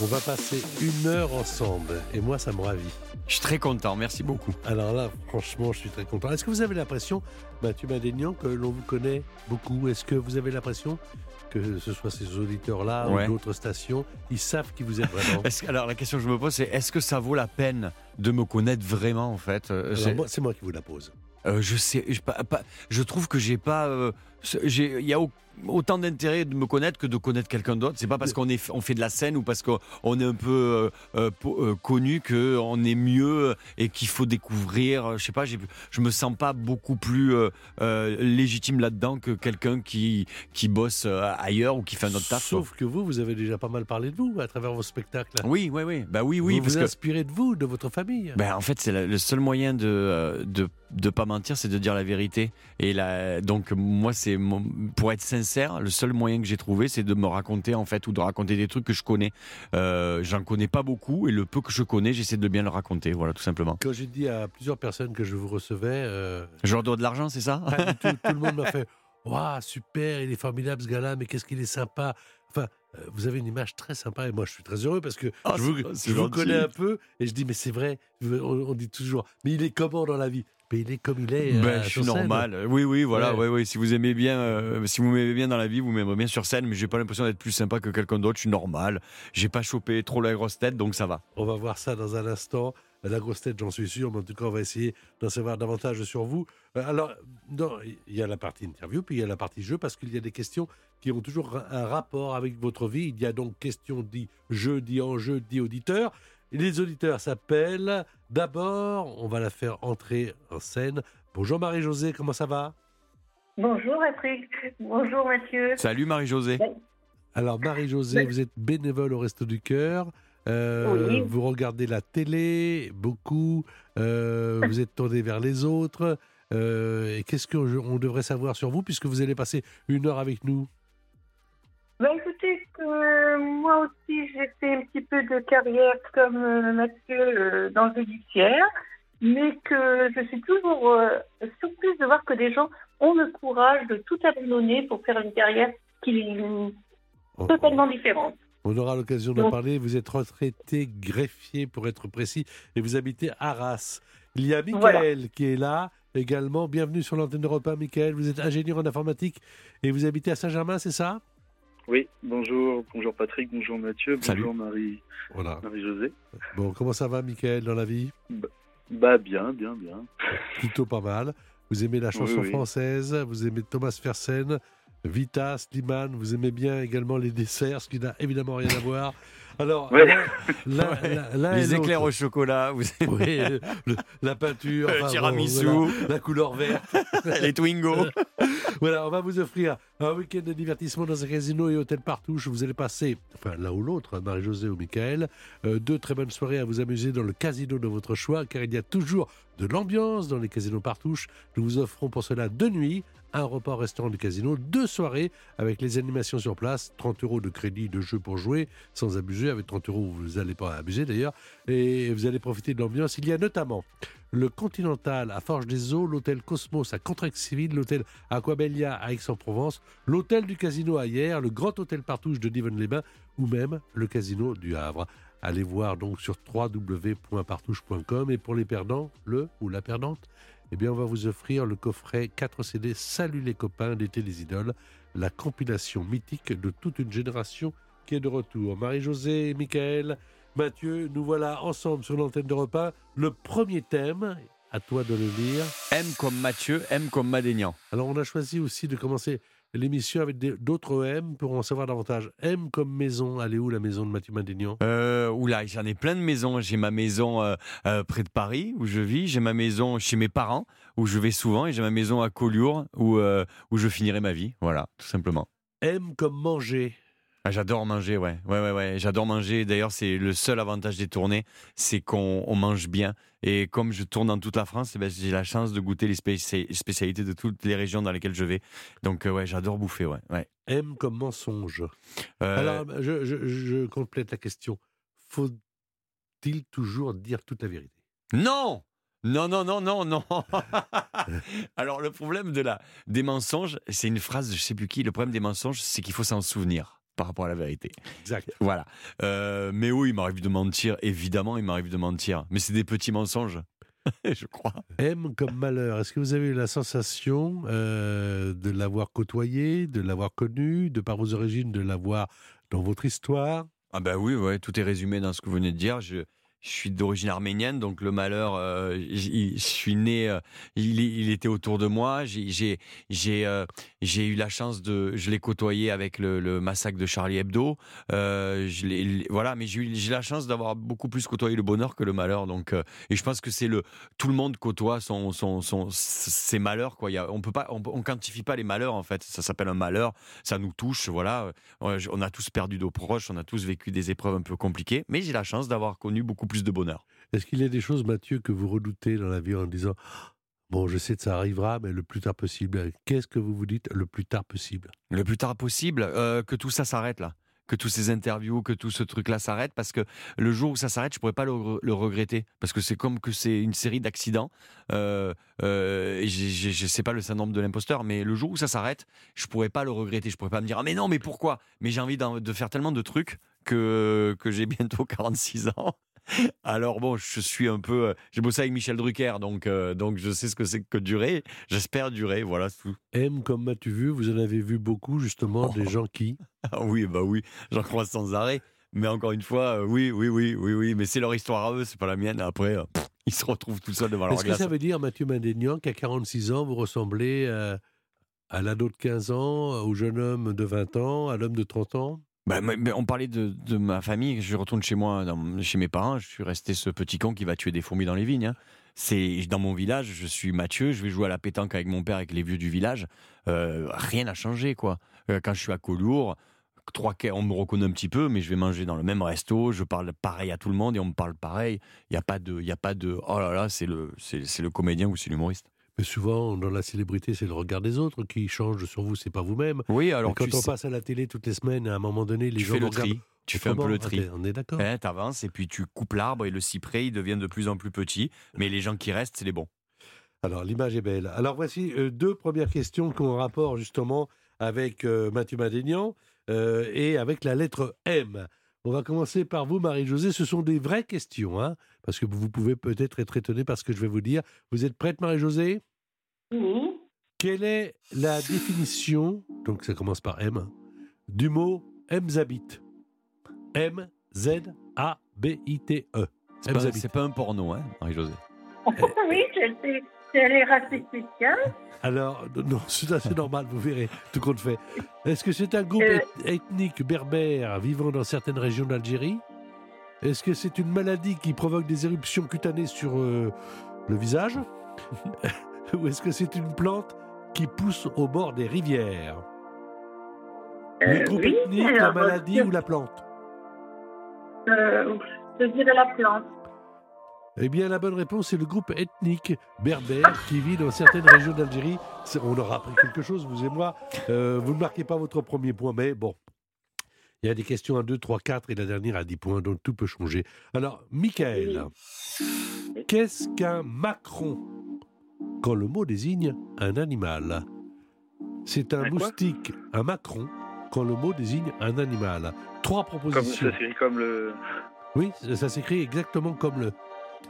On va passer une heure ensemble et moi ça me ravit. Je suis très content, merci beaucoup. Alors là, franchement, je suis très content. Est-ce que vous avez l'impression, Mathieu Madénian, que l'on vous connaît beaucoup? Est-ce que vous avez l'impression que ce soit ces auditeurs-là Ouais. ou d'autres stations, ils savent qui vous êtes vraiment? Que- alors la question que je me pose, c'est est-ce que ça vaut la peine de me connaître vraiment en fait? Euh, c'est- moi, qui vous la pose. euh, Je sais, je, pas- pas- je trouve que j'ai pas, euh, il y a au- autant d'intérêt de me connaître que de connaître quelqu'un d'autre. C'est pas parce qu'on est, on fait de la scène ou parce qu'on on est un peu euh, euh, euh, connu que on est mieux et qu'il faut découvrir. euh, Je sais pas, je me sens pas beaucoup plus euh, légitime là-dedans que quelqu'un qui qui bosse ailleurs ou qui fait un autre taf. quoi. Sauf que vous, vous avez déjà pas mal parlé de vous à travers vos spectacles. Oui, oui, oui. Bah oui, oui, vous parce vous que inspirez de vous, de votre famille. Ben, en fait, c'est le seul moyen de, de de pas mentir, c'est de dire la vérité. Et là, donc moi, c'est pour être sincère, le seul moyen que j'ai trouvé, c'est de me raconter en fait ou de raconter des trucs que je connais. Euh, J'en connais pas beaucoup et le peu que je connais, j'essaie de bien le raconter. Voilà, tout simplement. Quand j'ai dit à plusieurs personnes que je vous recevais, euh, Je leur dois de l'argent, c'est ça? Du tout, tout le monde m'a fait Waouh, super, il est formidable ce gars-là, mais qu'est-ce qu'il est sympa. Enfin, euh, vous avez une image très sympa et moi je suis très heureux parce que Ah, je vous, je vous connais un peu et je dis mais c'est vrai, on, on dit toujours mais il est comment dans la vie? Mais il est comme il est. euh, Ben, je sur suis scène. normal. Oui, oui, voilà. Ouais. Ouais. Ouais, Si vous aimez bien, euh, si vous m'aimez bien dans la vie, vous m'aimerez bien sur scène. Mais j'ai pas l'impression d'être plus sympa que quelqu'un d'autre. Je suis normal. J'ai pas chopé trop la grosse tête, donc ça va. On va voir ça dans un instant. La grosse tête, j'en suis sûr, mais en tout cas, on va essayer d'en savoir davantage sur vous. Euh, Alors, il y a la partie interview, puis il y a la partie jeu, parce qu'il y a des questions qui ont toujours un rapport avec votre vie. Il y a donc question dit jeu, dit enjeu, dit auditeur. Les auditeurs s'appellent. D'abord, on va la faire entrer en scène. Bonjour Marie-Josée, comment ça va? Bonjour Patrick, bonjour Mathieu. Salut Marie-Josée. Alors, Marie-Josée, Oui. vous êtes bénévole au Resto du Cœur. Euh, Oui. Vous regardez la télé beaucoup. euh, vous êtes tourné vers les autres. euh, et qu'est-ce qu'on devrait savoir sur vous puisque vous allez passer une heure avec nous? Bah écoutez, que moi aussi j'ai fait un petit peu de carrière comme euh, Mathieu euh, dans le judiciaire, mais que je suis toujours euh, surprise de voir que des gens ont le courage de tout abandonner pour faire une carrière qui est totalement différente. on aura l'occasion d'en parler. Vous êtes retraité greffier pour être précis et vous habitez Arras. Il y a Michael qui est là également. Bienvenue sur l'antenne d'Europe 1, Michael. Vous êtes ingénieur en informatique et vous habitez à Saint-Germain, c'est ça? Oui, bonjour, bonjour Patrick, bonjour Mathieu, Salut. bonjour Marie, Voilà. Marie-Josée. Bon, comment ça va, Michael, dans la vie? Bah bien, bien, bien. plutôt pas mal. Vous aimez la chanson Oui, oui. française, vous aimez Thomas Fersen, Vita, Slimane, vous aimez bien également les desserts, ce qui n'a évidemment rien à voir. Alors, Ouais. Les éclairs au chocolat, vous Oui, le- la peinture, Le enfin, bon, tiramisu. voilà, la couleur verte. les Twingo. Voilà, on va vous offrir un week-end de divertissement dans un casino et hôtel Partouche. Vous allez passer, enfin l'un ou l'autre, hein, Marie-Josée ou Michael, euh, deux très bonnes soirées à vous amuser dans le casino de votre choix, car il y a toujours de l'ambiance dans les casinos Partouche. Nous vous offrons pour cela deux nuits, un repas au restaurant du casino, deux soirées avec les animations sur place, 30 euros de crédit de jeu pour jouer, sans abuser. Avec 30 euros, vous n'allez pas abuser d'ailleurs, et vous allez profiter de l'ambiance. Il y a notamment le Continental à Forges des Eaux, l'hôtel Cosmos à Contrexéville, l'hôtel Aquabelia à Aix-en-Provence, l'hôtel du Casino à Hier, le grand hôtel Partouche de Divonne-les-Bains ou même le Casino du Havre. Allez voir donc sur www.partouche.com et pour les perdants, le ou la perdante, eh bien on va vous offrir le coffret 4 CD Salut les copains d'été les idoles, la compilation mythique de toute une génération qui est de retour. Marie-Josée, Michael, Mathieu, nous voilà ensemble sur l'antenne de repas. Le premier thème, à toi de le lire. M comme Mathieu, M comme Madénian. Alors on a choisi aussi de commencer l'émission avec d'autres M pour en savoir davantage. M comme maison, elle est où la maison de Mathieu Madénian? Euh, oula, j'en ai plein de maisons. J'ai ma maison euh, euh, près de Paris où je vis. J'ai ma maison chez mes parents où je vais souvent. Et j'ai ma maison à Collioure où, où je finirai ma vie. Voilà, tout simplement. M comme manger. Ah, J'adore manger, ouais. Ouais, ouais, ouais. J'adore manger. D'ailleurs, c'est le seul avantage des tournées, c'est qu'on on mange bien. Et comme je tourne dans toute la France, eh ben, j'ai la chance de goûter les spéci- spécialités de toutes les régions dans lesquelles je vais. Donc, euh, ouais, j'adore bouffer, ouais. ouais. M comme mensonge. Euh, Alors, je, je- je complète la question. Faut-il toujours dire toute la vérité? Non non, non, non, non, non. Alors, le problème de la, des mensonges, c'est une phrase de je sais plus qui. Le problème des mensonges, c'est qu'il faut s'en souvenir par rapport à la vérité. Exact. Voilà. Euh, mais oui, il m'arrive de mentir. Évidemment, il m'arrive de mentir. Mais c'est des petits mensonges, je crois. M comme malheur. Est-ce que vous avez eu la sensation euh, de l'avoir côtoyé, de l'avoir connu, de par vos origines, de l'avoir dans votre histoire? Ah ben oui, ouais, tout est résumé dans ce que vous venez de dire. Je, je suis d'origine arménienne, donc le malheur, euh, je suis né, euh, il, était autour de moi. Euh, j'ai eu la chance de, je l'ai côtoyé avec le, massacre de Charlie Hebdo. Voilà, mais j'ai la chance d'avoir beaucoup plus côtoyé le bonheur que le malheur. Donc, et je pense que c'est le tout le monde côtoie ses malheurs. On peut quantifie pas les malheurs en fait. Ça s'appelle un malheur, ça nous touche. Voilà, on a tous perdu nos proches, on a tous vécu des épreuves un peu compliquées, mais j'ai la chance d'avoir connu beaucoup plus de bonheur. Est-ce qu'il y a des choses, Mathieu, que vous redoutez dans la vie en disant Bon, je sais que ça arrivera, mais le plus tard possible. Qu'est-ce que vous vous dites le plus tard possible? Le plus tard possible, euh, que tout ça s'arrête là. Que tous ces interviews, que tout ce truc-là s'arrête, parce que le jour où ça s'arrête, je pourrais pas le, re- le regretter, parce que c'est comme que c'est une série d'accidents. Euh, euh, je sais pas le syndrome de l'imposteur, mais le jour où ça s'arrête, je pourrais pas le regretter. Je pourrais pas me dire ah mais non mais pourquoi? Mais j'ai envie de faire tellement de trucs que que j'ai bientôt 46 ans. Alors bon, je suis un peu. euh, J'ai bossé avec Michel Drucker, donc euh, donc je sais ce que c'est que durer. J'espère durer, voilà tout. M comme m'as-tu vu? Vous en avez vu beaucoup, justement, des gens qui? Ah oui, bah oui, j'en croise sans arrêt. Mais encore une fois, euh, oui, oui, oui, oui, oui, mais c'est leur histoire à eux, c'est pas la mienne. Après, euh, pff, ils se retrouvent tout seuls devant leur Est-ce que ça veut dire, Mathieu Madénian, qu'à 46 ans, vous ressemblez à l'ado de 15 ans, au jeune homme de 20 ans, à l'homme de 30 ans? Bah, on parlait de, ma famille. Je retourne chez moi, chez mes parents. Je suis resté ce petit con qui va tuer des fourmis dans les vignes. hein. C'est dans mon village. Je suis Mathieu. Je vais jouer à la pétanque avec mon père, avec les vieux du village. Euh, rien n'a changé, quoi. Euh, quand je suis à Collioure, trois on me reconnaît un petit peu, mais je vais manger dans le même resto. Je parle pareil à tout le monde et on me parle pareil. Il y a pas de, il y a pas de. Oh là là, c'est le, c'est le comédien ou c'est l'humoriste. Mais souvent, dans la célébrité, c'est le regard des autres qui change sur vous, c'est pas vous-même. Oui, alors quand tu, on sais- passe à la télé toutes les semaines, à un moment donné, les tu gens fais le vous regardent tri. Tu fais un peu le tri. Ah, On est d'accord. Hein, T'avances et puis tu coupes l'arbre et le cyprès, il devient de plus en plus petit. Mais les gens qui restent, c'est les bons. Alors, l'image est belle. Alors, voici euh, deux premières questions qui ont rapport justement avec euh, Mathieu Madénian euh, et avec la lettre M. On va commencer par vous, Marie-Josée. Ce sont des vraies questions, hein, parce que vous pouvez peut-être être étonné par ce que je vais vous dire. Vous êtes prête, Marie-Josée? Oui. Quelle est la définition, donc ça commence par M, du mot Mzabit? M-Z-A-B-I-T-E. C'est pas, Mzabit. c'est pas un porno, hein, Marie-Josée oui, je sais. Elle est assez spéciale. Alors, non, c'est assez normal, vous verrez, tout compte fait. Est-ce que c'est un groupe Euh. eth- ethnique berbère vivant dans certaines régions d'Algérie? Est-ce que c'est une maladie qui provoque des éruptions cutanées sur euh, le visage? Ou est-ce que c'est une plante qui pousse au bord des rivières Le Euh, groupe oui, ethnique, la maladie ou la plante euh, Je dirais la plante. Eh bien, la bonne réponse, c'est le groupe ethnique berbère qui vit dans certaines régions d'Algérie. On aura appris quelque chose, vous et moi. Euh, vous ne marquez pas votre premier point, mais bon. Il y a des questions à 2, 3, 4 et la dernière à 10 points, donc tout peut changer. Alors, Michael, qu'est-ce qu'un macron? Quand le mot désigne un animal C'est un moustique, un macron, quand le mot désigne un animal. Trois Comme propositions. ça s'écrit comme le, Oui, ça s'écrit exactement comme le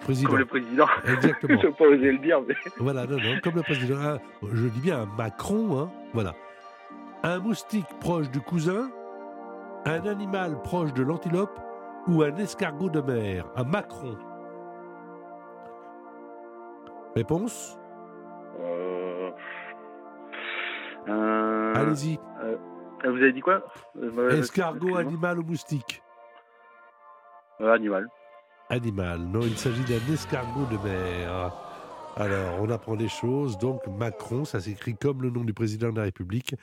président. comme le président. Exactement. Je n'ai pas osé le dire, mais Voilà, non, non, comme le président. Un- je dis bien un Macron, hein, voilà. Un moustique proche du cousin, un animal proche de l'antilope ou un escargot de mer, un Macron. Réponse Allez-y. euh, vous avez dit quoi? Euh, Escargot, animal ou moustique? Euh, Animal. Animal. Non, il s'agit d'un escargot de mer. Alors, on apprend des choses. Donc, Macron, ça s'écrit comme le nom du président de la République.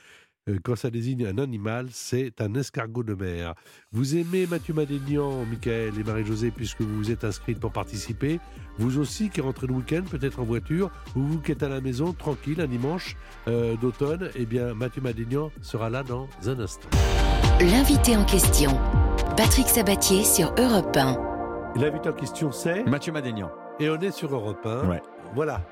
Euh, Quand ça désigne un animal, c'est un escargot de mer. Vous aimez Mathieu Madénian, Michael et Marie-Josée, puisque vous vous êtes inscrites pour participer. Vous aussi qui rentrez le week-end, peut-être en voiture, ou vous qui êtes à la maison, tranquille, un dimanche euh, d'automne, eh bien, Mathieu Madénian sera là dans un instant. L'invité en question, Patrick Sabatier sur Europe 1. L'invité en question, c'est... Mathieu Madénian. Et on est sur Europe 1. Ouais. Voilà.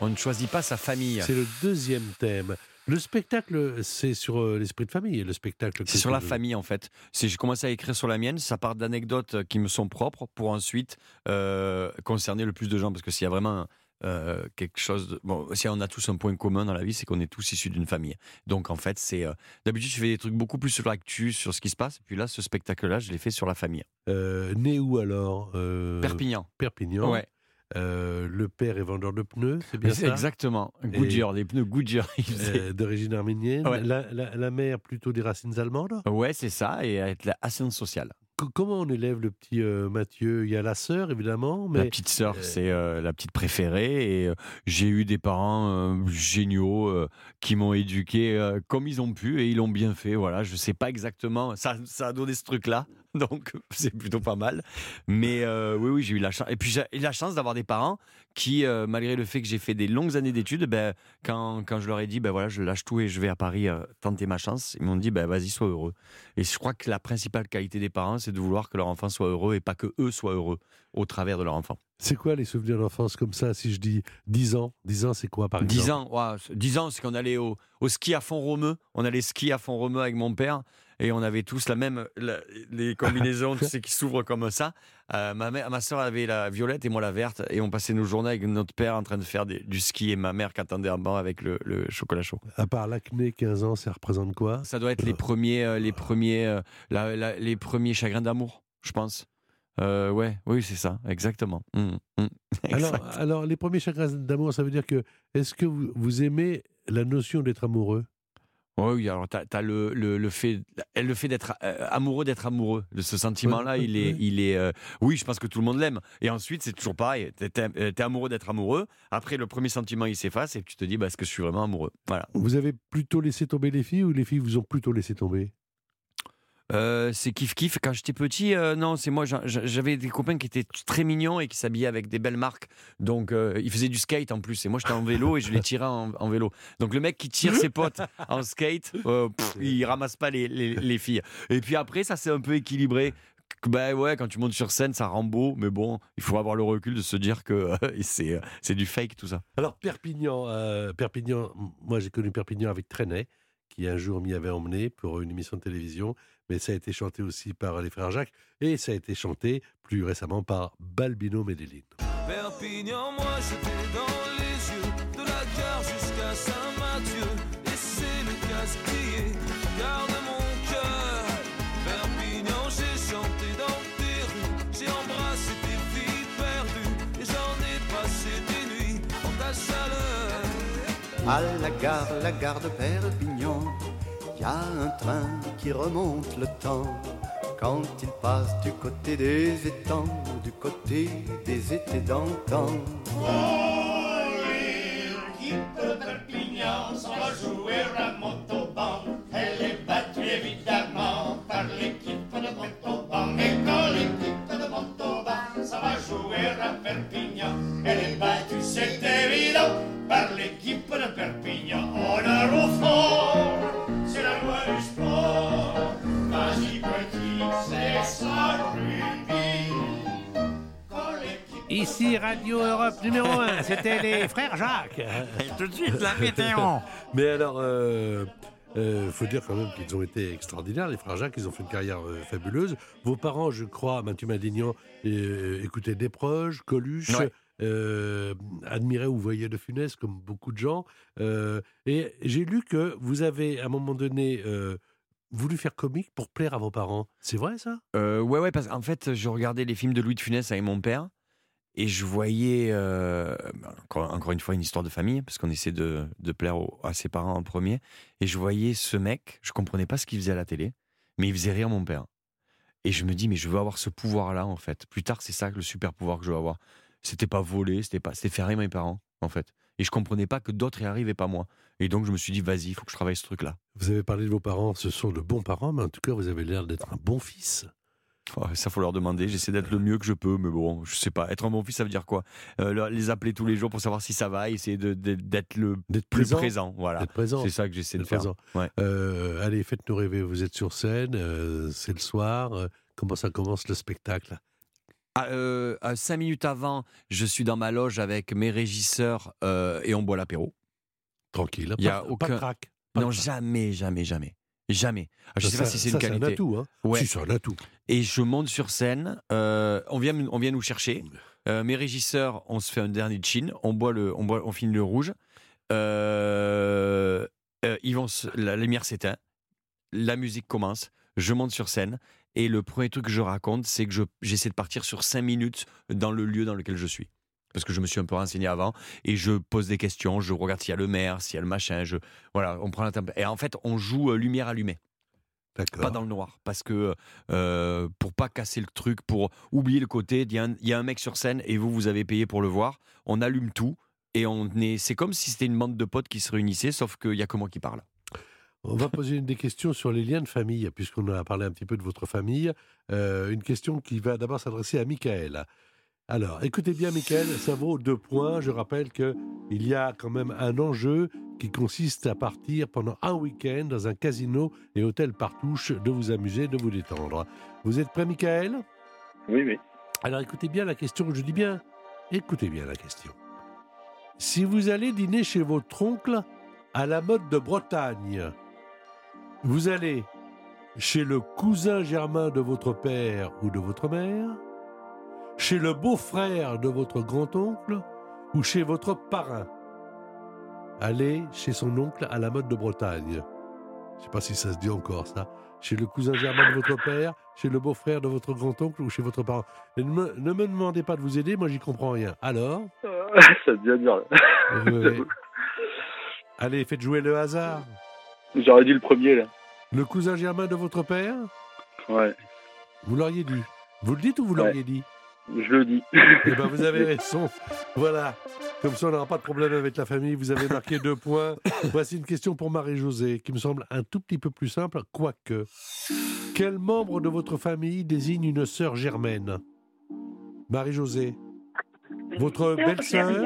On ne choisit pas sa famille. C'est le deuxième thème. Le spectacle, c'est sur euh, l'esprit de famille. Le spectacle. C'est sur la famille en fait. C'est j'ai commencé à écrire sur la mienne. Ça part d'anecdotes qui me sont propres pour ensuite euh, concerner le plus de gens parce que s'il y a vraiment euh, quelque chose, de... bon, si on a tous un point commun dans la vie, c'est qu'on est tous issus d'une famille. Donc en fait, c'est euh, d'habitude je fais des trucs beaucoup plus sur l'actu, sur ce qui se passe. Et puis là, ce spectacle-là, je l'ai fait sur la famille. Euh, né où alors Euh, Perpignan. Perpignan. Ouais. Euh, le père est vendeur de pneus, c'est bien ça? Exactement. Goodyear, des pneus Goodyear. Euh, D'origine arménienne. Ouais. La, la- la mère plutôt des racines allemandes? Ouais, c'est ça, et avec la ascendance sociale. Co- comment on élève le petit euh, Mathieu? Il y a la sœur évidemment, mais La petite sœur, c'est la petite préférée. Et j'ai eu des parents géniaux qui m'ont éduqué comme ils ont pu et ils l'ont bien fait. Voilà, je sais pas exactement. Ça, ça a donné ce truc-là, donc c'est plutôt pas mal. Mais euh, oui, oui, j'ai eu la chance. Et puis j'ai eu la chance d'avoir des parents qui, euh, malgré le fait que j'ai fait des longues années d'études, ben, quand, quand je leur ai dit, ben voilà, je lâche tout et je vais à Paris euh, tenter ma chance, ils m'ont dit, ben vas-y, sois heureux. Et je crois que la principale qualité des parents, c'est de vouloir que leur enfant soit heureux et pas que eux soient heureux au travers de leur enfant. c'est quoi les souvenirs d'enfance comme ça Si je dis 10 ans, 10 ans c'est quoi par exemple? 10 ans, ouah, 10 ans, c'est qu'on allait au, au ski à Font-Romeu. On allait ski à Font-Romeu avec mon père et on avait tous la même, la- les combinaisons, tu sais, qui s'ouvrent comme ça. Euh, ma, mère, ma soeur avait la violette et moi la verte et on passait nos journées avec notre père en train de faire des- du ski et ma mère qui attendait en bas avec le, le chocolat chaud. À part l'acné, 15 ans, ça représente quoi? Ça doit être les premiers, euh, les premiers, euh, la- la- les premiers chagrins d'amour, je pense. Euh, ouais, oui, c'est ça, exactement. Mm, mm, alors, exact. alors, les premiers chagrins d'amour, ça veut dire que est-ce que vous, vous aimez la notion d'être amoureux? Oui, alors tu as, le, le, le fait, le fait d'être euh, amoureux, d'être amoureux. De ce sentiment-là, il est. Il est euh, oui, je pense que tout le monde l'aime. Et ensuite, c'est toujours pareil. Tu es, amoureux d'être amoureux. Après, le premier sentiment, il s'efface et tu te dis, bah, est-ce que je suis vraiment amoureux? Voilà. Vous avez plutôt laissé tomber les filles ou les filles vous ont plutôt laissé tomber? Euh, c'est kiff-kiff. Quand j'étais petit, euh, non, c'est moi. j'a- j'a- J'avais des copains qui étaient très mignons et qui s'habillaient avec des belles marques. Donc, euh, ils faisaient du skate en plus. Et moi, j'étais en vélo et je les tirais en, vélo. Donc, le mec qui tire ses potes en skate, pff, il ramasse pas les, les- les filles. Et puis après, ça s'est un peu équilibré. Ben ouais, quand tu montes sur scène, ça rend beau, mais bon, il faut avoir le recul de se dire que c'est c'est du fake tout ça. Alors, Perpignan, Perpignan moi j'ai connu Perpignan avec Trenet, qui un jour m'y avait emmené pour une émission de télévision, mais ça a été chanté aussi par les frères Jacques, et ça a été chanté plus récemment par Balbino Medellin. Perpignan, moi j'étais dans les yeux de la gare jusqu'à Saint-Mathieu. Et c'est le À la gare, la gare de Perpignan, y a un train qui remonte le temps. Quand il passe du côté des étangs, du côté des étés d'antan. Radio Europe numéro 1, c'était les frères Jacques. Et tout de suite, la météo Mais alors, euh, euh, faut dire quand même qu'ils ont été extraordinaires, les frères Jacques, ils ont fait une carrière euh, fabuleuse. Vos parents, je crois, Mathieu Madignan, euh, écoutaient Desproges, Coluche, Ouais. euh, admiraient ou voyaient de Funès, comme beaucoup de gens. Euh, et j'ai lu que vous avez, à un moment donné, euh, voulu faire comique pour plaire à vos parents. C'est vrai, ça? Euh, ouais, ouais, parce qu'en fait, je regardais les films de Louis de Funès avec mon père. Et je voyais, euh, encore, une fois, une histoire de famille, parce qu'on essaie de, de plaire à ses parents en premier. Et je voyais ce mec, je comprenais pas ce qu'il faisait à la télé, mais il faisait rire mon père. Et je me dis, mais je veux avoir ce pouvoir-là, en fait. Plus tard, c'est ça le super pouvoir que je veux avoir. C'était pas voler, c'était pas, c'était faire rire mes parents, en fait. Et je comprenais pas que d'autres y arrivaient, pas moi. Et donc, je me suis dit, vas-y, il faut que je travaille ce truc-là. Vous avez parlé de vos parents, ce sont de bons parents, mais en tout cas, vous avez l'air d'être un bon fils. Oh, ça, faut leur demander. J'essaie d'être le mieux que je peux, mais bon, je sais pas. Être un bon fils, ça veut dire quoi? Euh, Les appeler tous les jours pour savoir si ça va, essayer d'être le D'être plus présent. présent. voilà. C'est ça que j'essaie de faire. présent. Ouais. Euh, allez, faites-nous rêver. Vous êtes sur scène, euh, c'est le soir. comment ça commence le spectacle? À, euh, à cinq minutes avant, je suis dans ma loge avec mes régisseurs euh, et on boit l'apéro. Tranquille. Il y a pas, aucun- pas de crack. pas de Non, crack. jamais, jamais, jamais. Jamais. Ah, je Ça, sais pas si c'est une qualité. un atout. Hein. Ouais. Si, c'est un atout. Et je monte sur scène. euh, on, vient, on vient nous chercher. Euh, mes régisseurs, on se fait un dernier chin. On boit le, on boit, on finit le rouge. Euh, ils vont, se- la lumière s'éteint. La musique commence. Je monte sur scène. Et le premier truc que je raconte, c'est que je- j'essaie de partir sur cinq minutes dans le lieu dans lequel je suis. Parce que je me suis un peu renseigné avant. Et je pose des questions. Je regarde s'il y a le maire, s'il y a le machin. Je, voilà, on prend la temp- Et en fait, on joue euh, lumière allumée D'accord. pas dans le noir parce que euh, pour pas casser le truc pour oublier le côté il y, a un- il y a un mec sur scène et vous vous avez payé pour le voir on allume tout et on est c'est comme si c'était une bande de potes qui se réunissaient sauf qu'il y a que moi qui parle On va poser des questions sur les liens de famille, puisqu'on a parlé un petit peu de votre famille. Euh, une question qui va d'abord s'adresser à Michael. Alors, écoutez bien, Michael, ça vaut deux points. Je rappelle qu'il y a quand même un enjeu qui consiste à partir pendant un week-end dans un casino et hôtel Partouche, de vous amuser, de vous détendre. Vous êtes prêt, Michael Oui, oui. Alors écoutez bien la question, je dis bien, écoutez bien la question. Si vous allez dîner chez votre oncle à la mode de Bretagne, vous allez chez le cousin germain de votre père ou de votre mère, chez le beau-frère de votre grand-oncle ou chez votre parrain. Allez chez son oncle à la mode de Bretagne. Je ne sais pas si ça se dit encore ça. Chez le cousin germain de votre père, chez le beau-frère de votre grand-oncle ou chez votre parent. Ne, me, ne me demandez pas de vous aider, moi j'y comprends rien. Alors? Ça devient dur. Euh. Allez, faites jouer le hasard. J'aurais dit le premier, là. Le cousin germain de votre père? Ouais, Vous l'auriez dit. Vous le dites ou vous Ouais. l'auriez dit? Je le dis. Eh bien, vous avez raison. Voilà. Comme ça, on n'aura pas de problème avec la famille. Vous avez marqué deux points. Voici une question pour Marie-Josée, qui me semble un tout petit peu plus simple, quoique. Quel membre de votre famille désigne une sœur germaine? Marie-Josée Votre belle-sœur?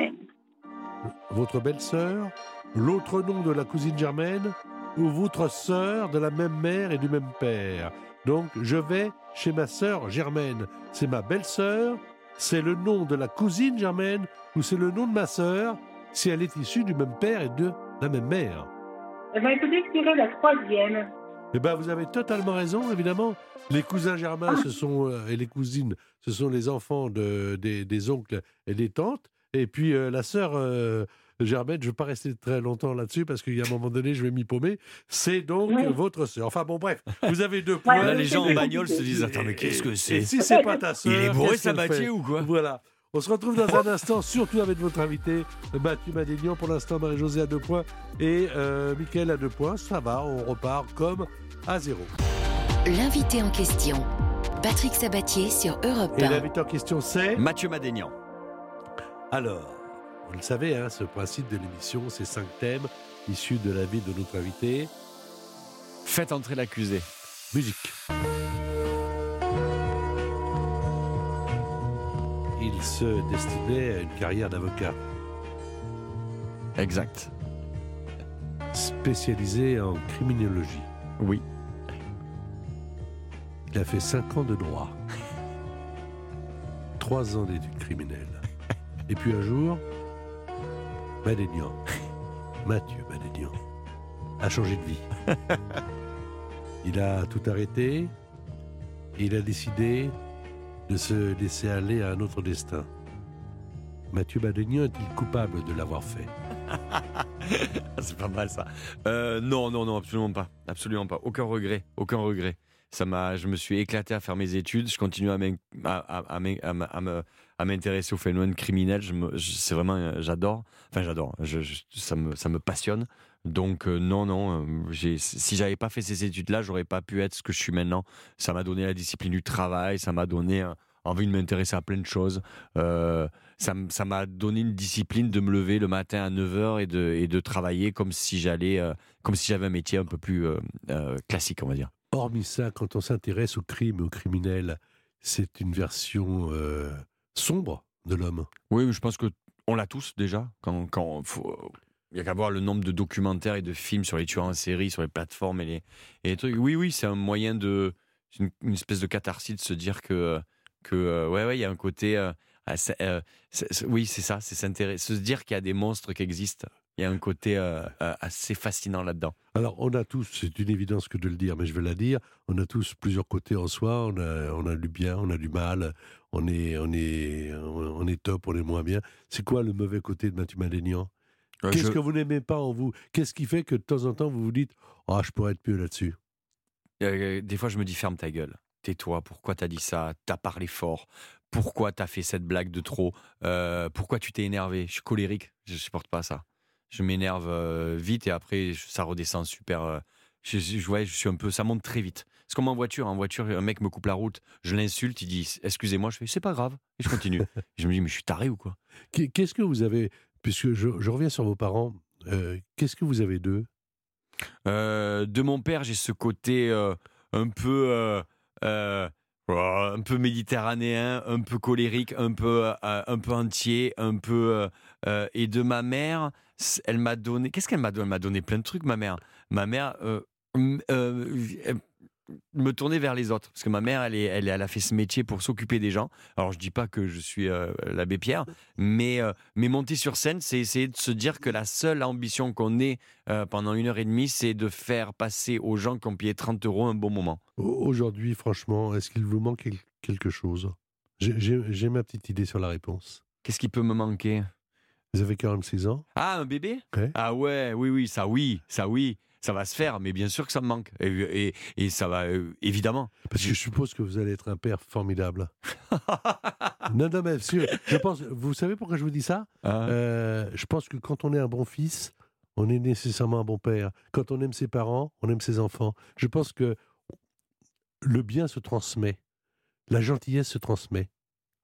Votre belle-sœur? L'autre nom de la cousine germaine? Ou votre sœur de la même mère et du même père? Donc, je vais chez ma sœur germaine. C'est ma belle-sœur C'est le nom de la cousine germaine Ou c'est le nom de ma sœur si elle est issue du même père et de la même mère? Eh bien, écoutez, je dirais la troisième. Eh bien, vous avez totalement raison, évidemment. Les cousins germains, ce sont, euh, et les cousines, ce sont les enfants de, des, des oncles et des tantes. Et puis, euh, la sœur euh, germaine, je ne vais pas rester très longtemps là-dessus parce qu'il y a un moment donné, je vais m'y paumer. C'est donc Oui. votre sœur. Enfin, bon, bref, vous avez deux points. Là les gens en bagnole se disent attends mais qu'est-ce que Et c'est si c'est pas ta sœur, il est bourré Sabatier ou quoi Voilà. On se retrouve dans un instant, surtout avec votre invité, Mathieu Madénian. Pour l'instant, Marie-Josée à deux points et euh, Mickaël à deux points. Ça va, on repart comme à zéro. L'invité en question, Patrick Sabatier sur Europe Et 1. l'invité en question, c'est Mathieu Madénian Alors, vous le savez, hein, ce principe de l'émission, c'est cinq thèmes issus de la vie de notre invité. faites entrer l'accusé Musique. Il se destinait à une carrière d'avocat, exact spécialisé en criminologie. oui Il a fait cinq ans de droit, trois ans d'études criminelles. Et puis un jour, Madénian, Mathieu Madénian, a changé de vie. Il a tout arrêté et il a décidé de se laisser aller à un autre destin. Mathieu Madénian est-il coupable de l'avoir fait? C'est pas mal ça. Euh, non, non, non, absolument pas. Absolument pas. Aucun regret. Aucun regret. Ça m'a, je me suis éclaté à faire mes études. Je continue à me- à m'intéresser au phénomène criminel. C'est vraiment, euh, j'adore. Enfin, j'adore. Ça me, ça me passionne. Donc euh, non, non. euh, si j'avais pas fait ces études-là, j'aurais pas pu être ce que je suis maintenant. Ça m'a donné la discipline du travail. Ça m'a donné euh, envie de m'intéresser à plein de choses. Ça m'a donné une discipline de me lever le matin à 9h et de, et de travailler comme si j'allais, comme si j'avais un métier un peu plus classique, on va dire. Hormis ça, quand on s'intéresse au crime et aux criminels, c'est une version sombre de l'homme. Oui, je pense que on l'a tous déjà. Quand, il y a qu'à voir le nombre de documentaires et de films sur les tueurs en série, sur les plateformes et les, et les trucs. Oui, oui, c'est un moyen de, une, une espèce de catharsis de se dire que, que euh, ouais, ouais, il y a un côté, euh, euh, oui, c'est ça, c'est s'intéresser, se dire qu'il y a des monstres qui existent. Il y a un côté euh, euh, assez fascinant là-dedans. Alors, on a tous, c'est une évidence que de le dire, mais je vais la dire, on a tous plusieurs côtés en soi, on a, on a du bien, on a du mal, on est, on est, on est top, on est moins bien. C'est quoi le mauvais côté de Mathieu Madénian? Euh, Qu'est-ce je- que vous n'aimez pas en vous? Qu'est-ce qui fait que de temps en temps vous vous dites Ah, je pourrais être mieux là-dessus? Euh, des fois, je me dis ferme ta gueule. Tais-toi. Pourquoi t'as dit ça? T'as parlé fort. Pourquoi t'as fait cette blague de trop? Euh, Pourquoi tu t'es énervé? Je suis colérique. Je supporte pas ça. Je m'énerve euh, vite et après ça redescend super. euh, je, je- ouais, je suis un peu. Ça monte très vite. C'est comme en voiture. En voiture, un mec me coupe la route. Je l'insulte. Il dit excusez-moi. Je fais c'est pas grave. Et je continue. Je me dis mais je suis taré ou quoi? Qu'est- Qu'est-ce que vous avez, puisque je, je reviens sur vos parents, euh, qu'est-ce que vous avez d'eux? Euh, de mon père, j'ai ce côté euh, un peu, oh, un peu méditerranéen, un peu colérique, un peu, un peu entier, un peu. Euh, et de ma mère, elle m'a donné. Qu'est-ce qu'elle m'a donné Elle m'a donné plein de trucs, ma mère. Ma mère. euh, euh, elle me tourner vers les autres parce que ma mère elle, est, elle, elle a fait ce métier pour s'occuper des gens alors je dis pas que je suis euh, l'abbé Pierre mais, euh, mais monter sur scène c'est essayer de se dire que la seule ambition qu'on ait euh, pendant une heure et demie c'est de faire passer aux gens qui ont payé 30 euros un bon moment Au- Aujourd'hui, franchement, est-ce qu'il vous manque quel- quelque chose? J'ai ma petite idée sur la réponse. qu'est-ce qui peut me manquer? Vous avez 46 ans ah un bébé? Ouais. ah ouais oui oui ça oui ça oui ça va se faire mais bien sûr que ça me manque et, et, et ça va euh, évidemment Parce que je suppose que vous allez être un père formidable. non, non, mais sûr, je pense. Vous savez pourquoi je vous dis ça? Ah. Euh, Je pense que quand on est un bon fils, on est nécessairement un bon père. Quand on aime ses parents, on aime ses enfants. Je pense que le bien se transmet, la gentillesse se transmet.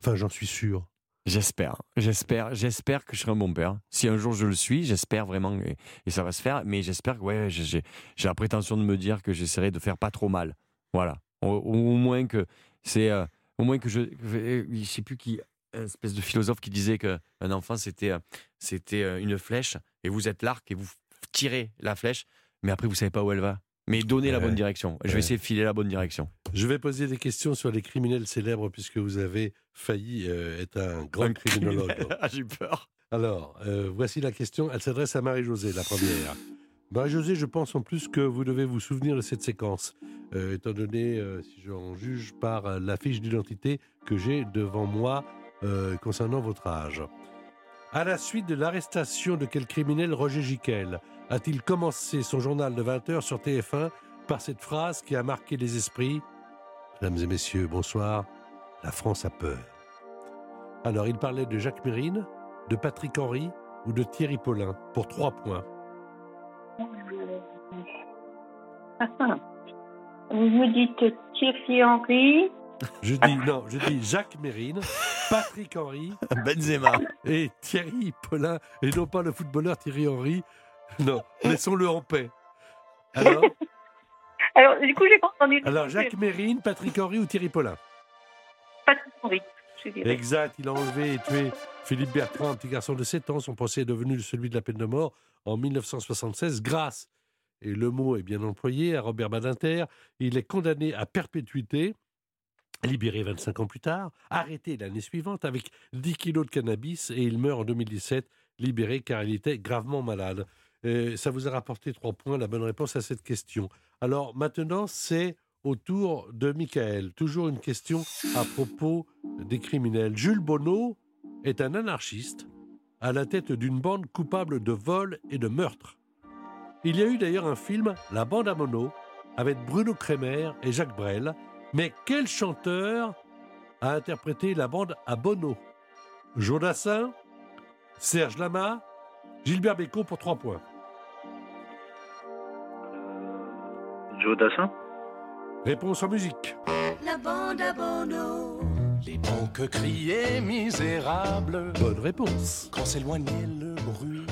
Enfin, j'en suis sûr. J'espère, j'espère, j'espère que je serai un bon père. Si un jour je le suis, j'espère vraiment et, et ça va se faire. Mais j'espère que ouais, j'ai- la prétention de me dire que j'essaierai de faire pas trop mal. Voilà, au, au moins que c'est, euh, au moins que je, que- je sais plus qui, un espèce de philosophe qui disait que un enfant c'était, euh, c'était euh, une flèche et vous êtes l'arc et vous tirez la flèche, mais après vous savez pas où elle va. Mais donnez la bonne direction. Je vais Ouais. essayer de filer la bonne direction. Je vais poser des questions sur les criminels célèbres puisque vous avez failli euh, être un grand Un criminologue. Ah, j'ai peur. Alors, euh, voici la question. Elle s'adresse à Marie-Josée, la première. Marie-Josée, je pense en plus que vous devez vous souvenir de cette séquence, euh, étant donné, si j'en juge par la fiche d'identité que j'ai devant moi concernant votre âge. À la suite de l'arrestation de quel criminel Roger Giquel a-t-il commencé son journal de 20h sur TF1 par cette phrase qui a marqué les esprits Mesdames et messieurs, bonsoir. La France a peur. Alors, il parlait de Jacques Mérine, de Patrick Henry ou de Thierry Paulin pour trois points. Ah, Vous me dites Thierry Henry. Je dis non, je dis Jacques Mérine, Patrick Henry Benzema. et Thierry Paulin et non pas le footballeur Thierry Henry. Non, laissons-le en paix. Alors, Alors, du coup, j'ai entendu. alors Jacques Mérine, Patrick Henry ou Thierry Paulin? Patrick Henry. Exact, il a enlevé et tué Philippe Bertrand, un petit garçon de 7 ans. Son procès est devenu celui de la peine de mort en 1976 grâce, et le mot est bien employé, à Robert Badinter. Il est condamné à perpétuité, libéré 25 ans plus tard, arrêté l'année suivante avec 10 kilos de cannabis et il meurt en 2017, libéré car il était gravement malade. Ça vous a rapporté trois points, la bonne réponse à cette question. Alors maintenant, c'est au tour de Michael. Toujours une question à propos des criminels. Jules Bonneau est un anarchiste à la tête d'une bande coupable de vol et de meurtre. Il y a eu d'ailleurs un film, La bande à mono, avec Bruno Kremer et Jacques Brel. Mais quel chanteur a interprété la bande à Bono? Jodassin, Serge Lama, Gilbert Bécaud pour 3 points. Joe Dassin Réponse en musique. La bande à Bono. Les banques criaient misérables Bonne réponse. quand s'éloignait le bruit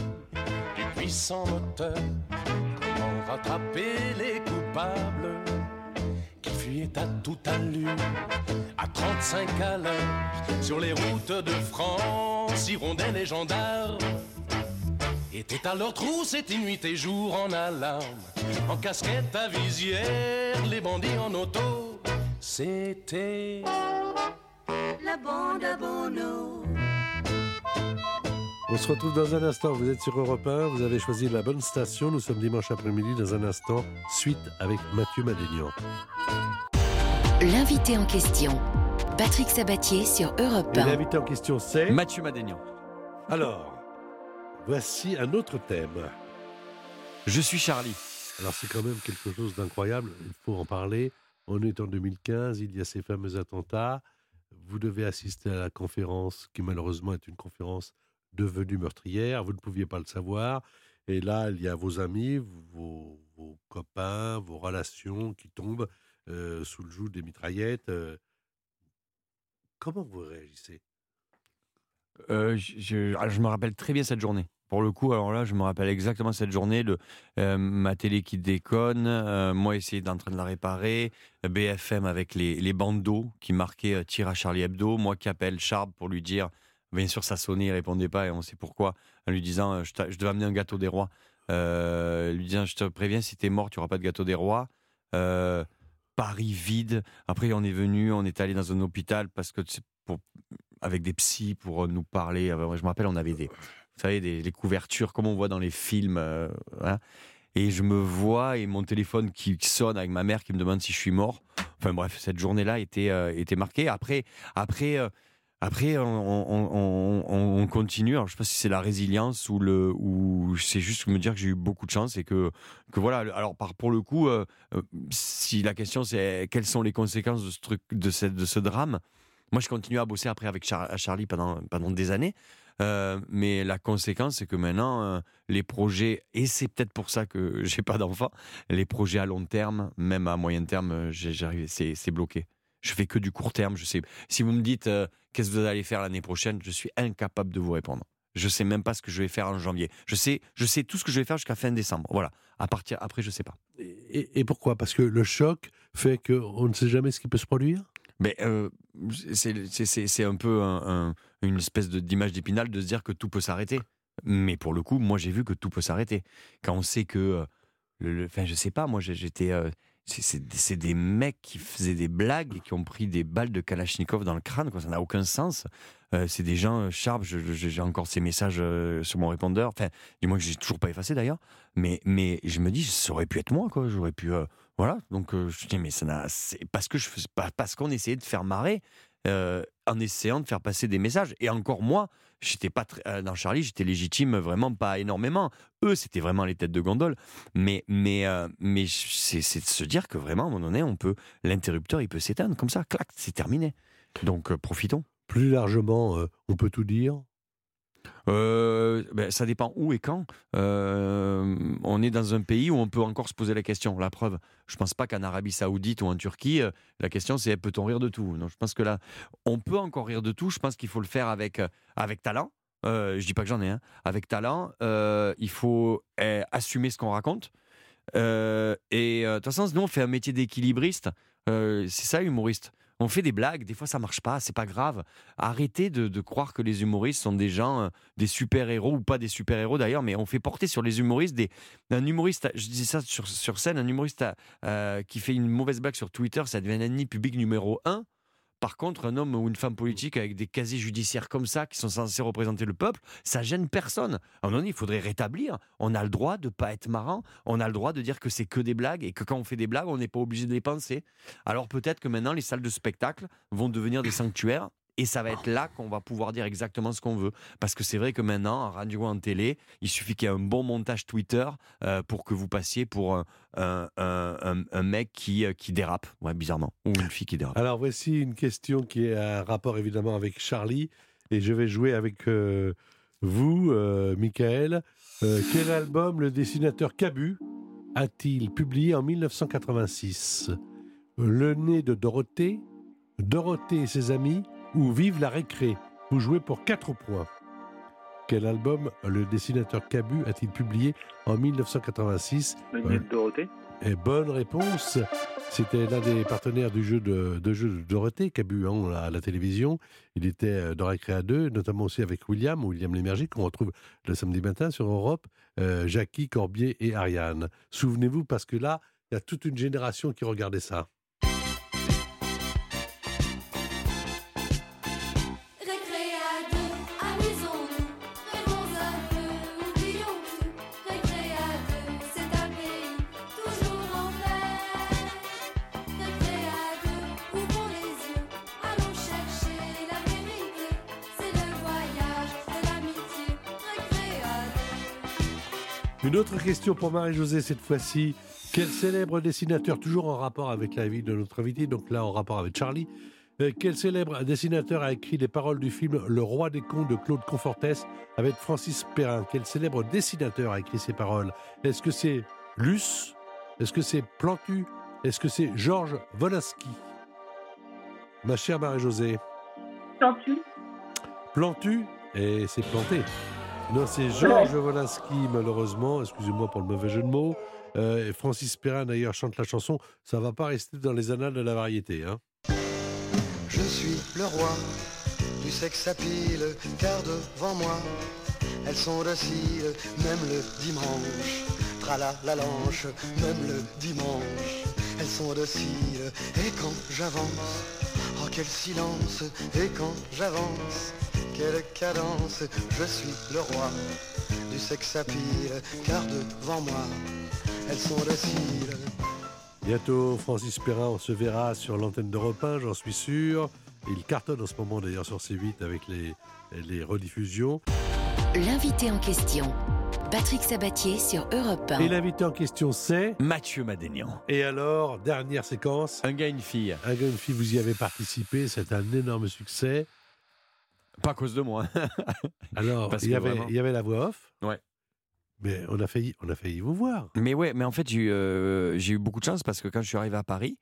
du puissant moteur. Comment rattraper les coupables qui fuyaient à toute allure à 35 à l'heure sur les routes de France, hirondelles et gendarmes étaient à leur trousse, et nuit et jour en alarme, en casquette à visière, les bandits en auto. C'était La bande à Bono. On se retrouve dans un instant. Vous êtes sur Europe 1, vous avez choisi la bonne station. Nous sommes dimanche après-midi. Dans un instant, suite avec Mathieu Madénian. L'invité en question, Patrick Sabatier sur Europe Et 1. l'invité en question, c'est. Mathieu Madénian. Alors, voici un autre thème. Je suis Charlie. Alors, c'est quand même quelque chose d'incroyable. Il faut en parler. On est en 2015, il y a ces fameux attentats. Vous devez assister à la conférence, qui malheureusement est une conférence devenue meurtrière. Vous ne pouviez pas le savoir. Et là, il y a vos amis, vos, vos copains, vos relations qui tombent euh, sous le joug des mitraillettes. euh. Comment vous réagissez? Euh, je, me rappelle très bien cette journée. Pour le coup, alors là, je me rappelle exactement cette journée. Le, euh, ma télé qui déconne, euh, moi essayer d'en train de la réparer, BFM avec les, les bandeaux qui marquaient euh, tir à Charlie Hebdo, moi qui appelle Charb pour lui dire, bien sûr ça sonnait, il répondait pas et on sait pourquoi, en lui disant je, je devais amener un gâteau des rois, lui disant je te préviens si t'es mort tu auras pas de gâteau des rois. Paris vide. Après on est venu, on est allé dans un hôpital parce que pour avec des psys pour nous parler. Euh, Je me rappelle, on avait des, vous savez, des, couvertures comme on voit dans les films. euh. Et je me vois et mon téléphone qui sonne avec ma mère qui me demande si je suis mort. Enfin bref, cette journée-là était, euh, était marquée. Après, après, euh, après on, on- on- on- on continue. Alors, je sais pas si c'est la résilience ou, ou c'est juste me dire que j'ai eu beaucoup de chance et que, que voilà. Alors pour le coup, euh, euh, si la question c'est quelles sont les conséquences de ce, truc, de cette, de ce drame, moi, je continue à bosser après avec Char- Charlie pendant, des années. Euh, mais la conséquence, c'est que maintenant, euh, les projets, et c'est peut-être pour ça que j'ai pas d'enfant, les projets à long terme, même à moyen terme, euh, c'est, bloqué. Je fais que du court terme. Je sais. Si vous me dites qu'est-ce que vous allez faire l'année prochaine, je suis incapable de vous répondre. Je sais même pas ce que je vais faire en janvier. Je sais, je sais tout ce que je vais faire jusqu'à fin décembre. Voilà. À partir après, je sais pas. et, et pourquoi? Parce que le choc fait qu'on ne sait jamais ce qui peut se produire? Mais euh, c'est- un peu un- un- une espèce d'image d'épinal de se dire que tout peut s'arrêter. Mais pour le coup, moi j'ai vu que tout peut s'arrêter. Quand on sait que, euh, enfin je sais pas, moi j'étais, euh, c'est- des mecs qui faisaient des blagues et qui ont pris des balles de Kalachnikov dans le crâne, quoi. ça n'a aucun sens. Euh, c'est des gens sharp, j'ai encore ces messages sur mon répondeur, enfin du moins que j'ai toujours pas effacé d'ailleurs. Mais, mais je me dis, ça aurait pu être moi, quoi. J'aurais pu. Voilà. Donc, euh, je dis, mais ça n'a. C'est parce que je parce qu'on essayait de faire marrer, euh, en essayant de faire passer des messages. Et encore moi, j'étais pas euh, dans Charlie, j'étais légitime vraiment pas énormément. Eux, c'était vraiment les têtes de gondole. Mais, mais, mais c'est c'est de se dire que vraiment, à un moment donné, on peut. L'interrupteur, il peut s'éteindre comme ça, clac, c'est terminé. Donc, profitons. Plus largement, on peut tout dire. Euh, ben, ça dépend où et quand. Euh, on est dans un pays où on peut encore se poser la question. La preuve, je pense pas qu'en Arabie Saoudite ou en Turquie, euh, la question c'est peut-on rire de tout? Donc je pense que là, on peut encore rire de tout. Je pense qu'il faut le faire avec, avec talent. Euh, je dis pas que j'en ai, hein. avec talent. il faut assumer ce qu'on raconte. Et de toute façon, nous on fait un métier d'équilibriste. C'est ça, humoriste. On fait des blagues, des fois ça marche pas, c'est pas grave. Arrêtez de, croire que les humoristes sont des gens, euh, des super-héros ou pas des super-héros d'ailleurs, mais on fait porter sur les humoristes des. Un humoriste, je dis ça sur, sur scène, un humoriste euh, qui fait une mauvaise blague sur Twitter, ça devient un ennemi public numéro un. Par contre, un homme ou une femme politique avec des casiers judiciaires comme ça, qui sont censés représenter le peuple, ça gêne personne. À un il faudrait rétablir. On a le droit de pas être marrant. On a le droit de dire que c'est que des blagues et que quand on fait des blagues, on n'est pas obligé de les penser. Alors peut-être que maintenant, les salles de spectacle vont devenir des sanctuaires. Et ça va être là qu'on va pouvoir dire exactement ce qu'on veut. Parce que c'est vrai que maintenant, en radio, en télé, il suffit qu'il y ait un bon montage Twitter euh, pour que vous passiez pour un, un- un- mec qui, euh, qui dérape, ouais, bizarrement. Ou une fille qui dérape. Alors voici une question qui a un rapport évidemment avec Charlie Et je vais jouer avec euh, vous, Michael. Quel album le dessinateur Cabu a-t-il publié en 1986 Le nez de Dorothée, Dorothée et ses amis ou Vive la récré Vous jouez pour 4 points. Quel album le dessinateur Cabu a-t-il publié en 1986 Le de Dorothée Et bonne réponse. C'était l'un des partenaires du jeu de, de jeu de Dorothée, Cabu, hein, à la télévision. Il était euh, dans Récré à 2, notamment aussi avec William, William Lémergie, qu'on retrouve le samedi matin sur Europe, euh, Jackie, Corbier et Ariane. Souvenez-vous, parce que là, il y a toute une génération qui regardait ça. Autre question pour Marie-Josée cette fois-ci. Quel célèbre dessinateur, toujours en rapport avec la vie de notre invité, donc là en rapport avec Charlie, euh, quel célèbre dessinateur a écrit les paroles du film Le roi des contes de Claude Confortès avec Francis Perrin? Quel célèbre dessinateur a écrit ces paroles? Est-ce que c'est Luce? Est-ce que c'est Plantu? Est-ce que c'est Georges Volaski? Ma chère Marie-Josée. Plantu. Plantu? Et c'est planté. Non, c'est Georges Volaski, malheureusement. Excusez-moi pour le mauvais jeu de mots. Euh, et Francis Perrin, d'ailleurs, chante la chanson. Ça va pas rester dans les annales de la variété. Hein. Je suis le roi du sexe à pile, car devant moi, elles sont dociles, même le dimanche. Trala la lanche, même le dimanche, elles sont dociles. Et quand j'avance, oh quel silence, et quand j'avance, quelle cadence, je suis le roi du sexe à pile, car devant moi, elles sont dociles. Bientôt, Francis Perrin, on se verra sur l'antenne d'Europe 1, j'en suis sûr. Il cartonne en ce moment, d'ailleurs, sur C8 avec les, les rediffusions. L'invité en question, Patrick Sabatier sur Europe 1. Et l'invité en question, c'est Mathieu Madénian. Et alors, dernière séquence. Un gars, une fille. Un gars, une fille, vous y avez participé, c'est un énorme succès. Pas à cause de moi. Alors, il y, avait, vraiment- il y avait la voix off. Ouais. Mais on a failli, on a failli vous voir. Mais ouais, mais en fait, j'ai eu, euh, j'ai eu beaucoup de chance parce que quand je suis arrivé à Paris,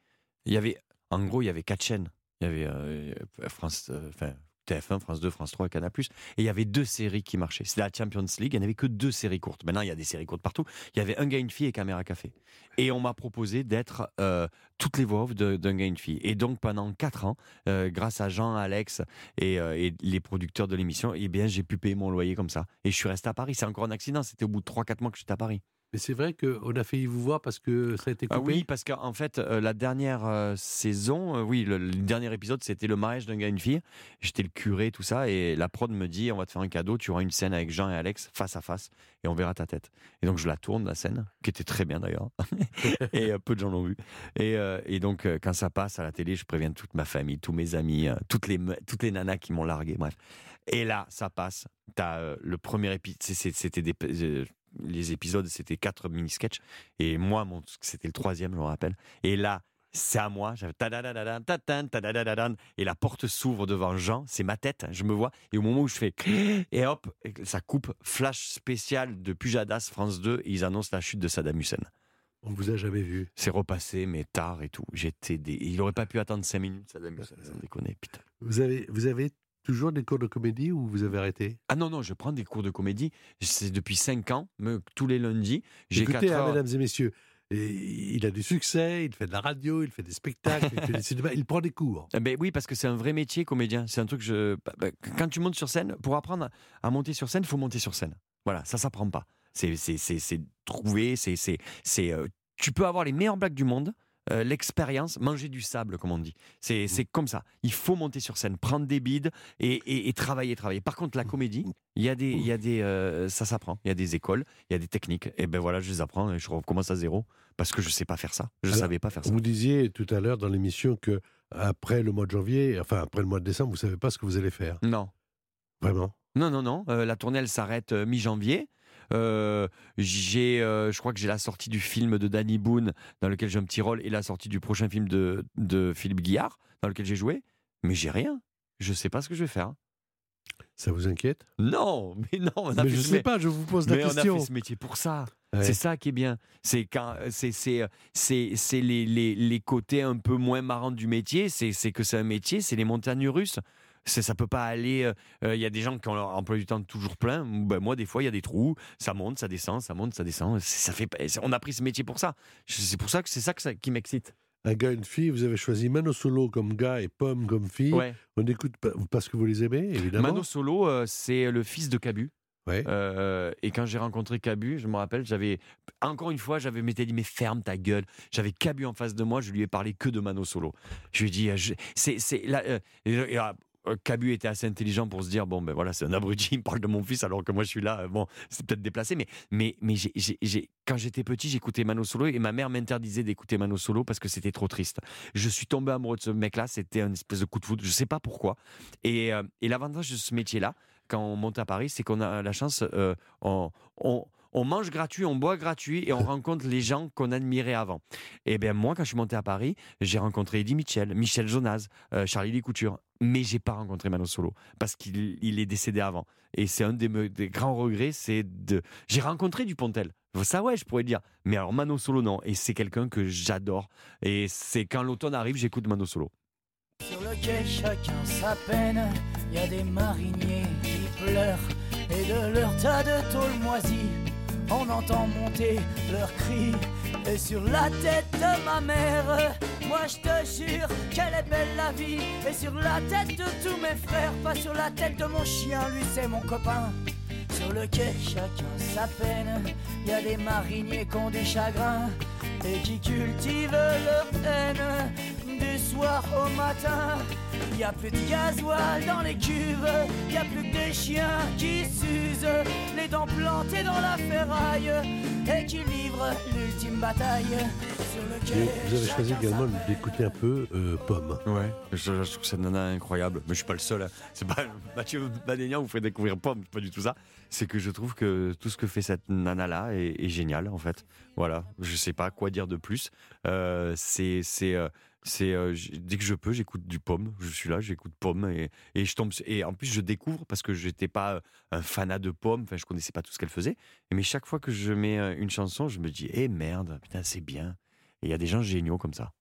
il y avait, en gros, il y avait quatre chaînes. Il y avait euh, France, euh, enfin, TF1, France 2, France 3 et Canal+. Et il y avait deux séries qui marchaient. C'était la Champions League, il n'y avait que deux séries courtes. Maintenant, il y a des séries courtes partout. Il y avait Un gars, une fille et Caméra Café. Et on m'a proposé d'être euh, toutes les voix off d'Un gars, une fille. Et donc, pendant quatre ans, euh, grâce à Jean, Alex et, euh, et les producteurs de l'émission, eh bien, j'ai pu payer mon loyer comme ça. Et je suis resté à Paris. C'est encore un accident. C'était au bout de 3-4 mois que j'étais à Paris. Mais c'est vrai qu'on a failli vous voir parce que ça a été Ah coupé. oui, parce qu'en fait, euh, la dernière euh, saison, euh, oui, le, le dernier épisode, c'était le mariage d'un gars et une fille. J'étais le curé, tout ça, et la prod me dit on va te faire un cadeau, tu auras une scène avec Jean et Alex face à face, et on verra ta tête. Et donc je la tourne, la scène, qui était très bien d'ailleurs, et peu de gens l'ont vu. Et, et donc, quand ça passe à la télé, je préviens toute ma famille, tous mes amis, toutes, les, toutes les nanas qui m'ont largué, bref. Et là, ça passe. T'as le premier épisode, c'était des. Les épisodes, c'était quatre mini-sketchs. Et moi, mon, c'était le troisième, je me rappelle. Et là, c'est à moi. Et la porte s'ouvre devant Jean. C'est ma tête. Je me vois. Et au moment où je fais. Et hop, ça coupe. Flash spécial de Pujadas, France 2. Et ils annoncent la chute de Saddam Hussein. On vous a jamais vu. C'est repassé, mais tard et tout. J'étais des... Il aurait pas pu attendre 5 minutes, Saddam Hussein. Sans déconner, putain. Vous avez, vous avez toujours des cours de comédie ou vous avez arrêté? Ah non, non, je prends des cours de comédie. C'est depuis 5 ans, tous les lundis. J'ai 4 Écoutez, hein, mesdames et messieurs, et il a du succès, il fait de la radio, il fait des spectacles, il fait des cinémas, il prend des cours. Eh ben oui, parce que c'est un vrai métier, comédien. C'est un truc, je... bah, bah, quand tu montes sur scène, pour apprendre à monter sur scène, il faut monter sur scène. Voilà, ça s'apprend pas. C'est c'est- c'est- c'est trouver, c'est. c'est- c'est, euh, Tu peux avoir les meilleures blagues du monde, euh, l'expérience, manger du sable, comme on dit. C'est c'est comme ça. Il faut monter sur scène, prendre des bides et, et- et travailler, travailler. Par contre, la comédie, il y a des. Il y a des euh, ça s'apprend. Il y a des écoles, il y a des techniques. Et ben voilà, je les apprends et je recommence à zéro parce que je sais pas faire ça. Je Alors, savais pas faire ça. Vous disiez tout à l'heure dans l'émission que après le mois de janvier, enfin après le mois de décembre, vous savez pas ce que vous allez faire. Non. Vraiment? Non, non, non. euh, la tournée, elle s'arrête mi-janvier. Euh, j'ai, euh, je crois que j'ai la sortie du film de Danny Boone dans lequel j'ai un petit rôle et la sortie du prochain film de, de Philippe Guillard dans lequel j'ai joué. Mais j'ai rien. Je sais pas ce que je vais faire. Ça vous inquiète? Non, mais non, on a Mais fait je sais mé- pas, je vous pose la mais on a question. fait ce métier pour ça. Ouais. C'est ça qui est bien. C'est quand c'est c'est les, les, les côtés un peu moins marrants du métier. C'est que c'est un métier. C'est les montagnes russes. Ça peut pas aller. euh, euh, Il y a des gens qui ont leur emploi du temps toujours plein. Ben, moi, des fois, il y a des trous. Ça monte, ça descend, ça monte, ça descend. Ça fait. On a pris ce métier pour ça. C'est pour ça que c'est ça, que ça qui m'excite. Un gars, une fille, vous avez choisi Mano Solo comme gars et Pomme comme fille. Ouais. On écoute pa- parce que vous les aimez, évidemment. Mano Solo, euh, c'est le fils de Cabu. Ouais. Euh, et quand j'ai rencontré Cabu, je me rappelle, j'avais encore une fois, j'avais m'étais dit mais ferme ta gueule. J'avais Cabu en face de moi, je lui ai parlé que de Mano Solo. Je lui ai dit, c'est là. euh, Cabu était assez intelligent pour se dire bon ben voilà c'est un abruti il me parle de mon fils alors que moi je suis là euh, bon c'est peut-être déplacé mais mais mais quand j'étais petit j'écoutais Mano Solo et ma mère m'interdisait d'écouter Mano Solo parce que c'était trop triste. Je suis tombé amoureux de ce mec là c'était un espèce de coup de foudre je sais pas pourquoi. Et, euh, et l'avantage de ce métier là quand on monte à Paris, c'est qu'on a la chance, euh, on, on- on mange gratuit, on boit gratuit et on rencontre les gens qu'on admirait avant. Et bien moi, quand je suis monté à Paris, j'ai rencontré Eddie Mitchell, Michel Jonas, euh, Charlie Lee Couture, mais j'ai pas rencontré Mano Solo parce qu'il il est décédé avant. Et c'est un des, des grands regrets, c'est de. J'ai rencontré Dupontel. Ça ouais, je pourrais dire. Mais alors Mano Solo non. Et c'est quelqu'un que j'adore. Et c'est quand l'automne arrive, j'écoute Mano Solo. Sur chacun on entend monter leurs cris. Et sur la tête de ma mère, moi je te jure qu'elle est belle la vie. Et sur la tête de tous mes frères, pas sur la tête de mon chien, lui c'est mon copain. Sur le quai, chacun sa peine. Y a des mariniers qui ont des chagrins et qui cultivent leur haine du soir au matin. Y a plus de gasoil dans les cuves, y a plus que des chiens qui s'usent, les dents plantées dans la ferraille et qui livrent l'ultime bataille. Sur le Et quai, vous avez choisi également d'écouter un peu euh, Pomme. Ouais, je, je trouve cette nana incroyable. Mais je suis pas le seul. hein. C'est pas Mathieu Badénian vous fait découvrir Pomme, pas du tout ça. C'est que je trouve que tout ce que fait cette nana là est, est génial en fait. Voilà, je sais pas quoi dire de plus. Euh, c'est c'est euh, c'est euh, dès que je peux, j'écoute du Pomme. Je suis là, j'écoute Pomme et, et je tombe et en plus je découvre parce que j'étais pas euh, un fanat de Pomme. Enfin, je connaissais pas tout ce qu'elle faisait. Mais chaque fois que je mets euh, une chanson, je me dis, eh merde, putain, c'est bien. Et il y a des gens géniaux comme ça.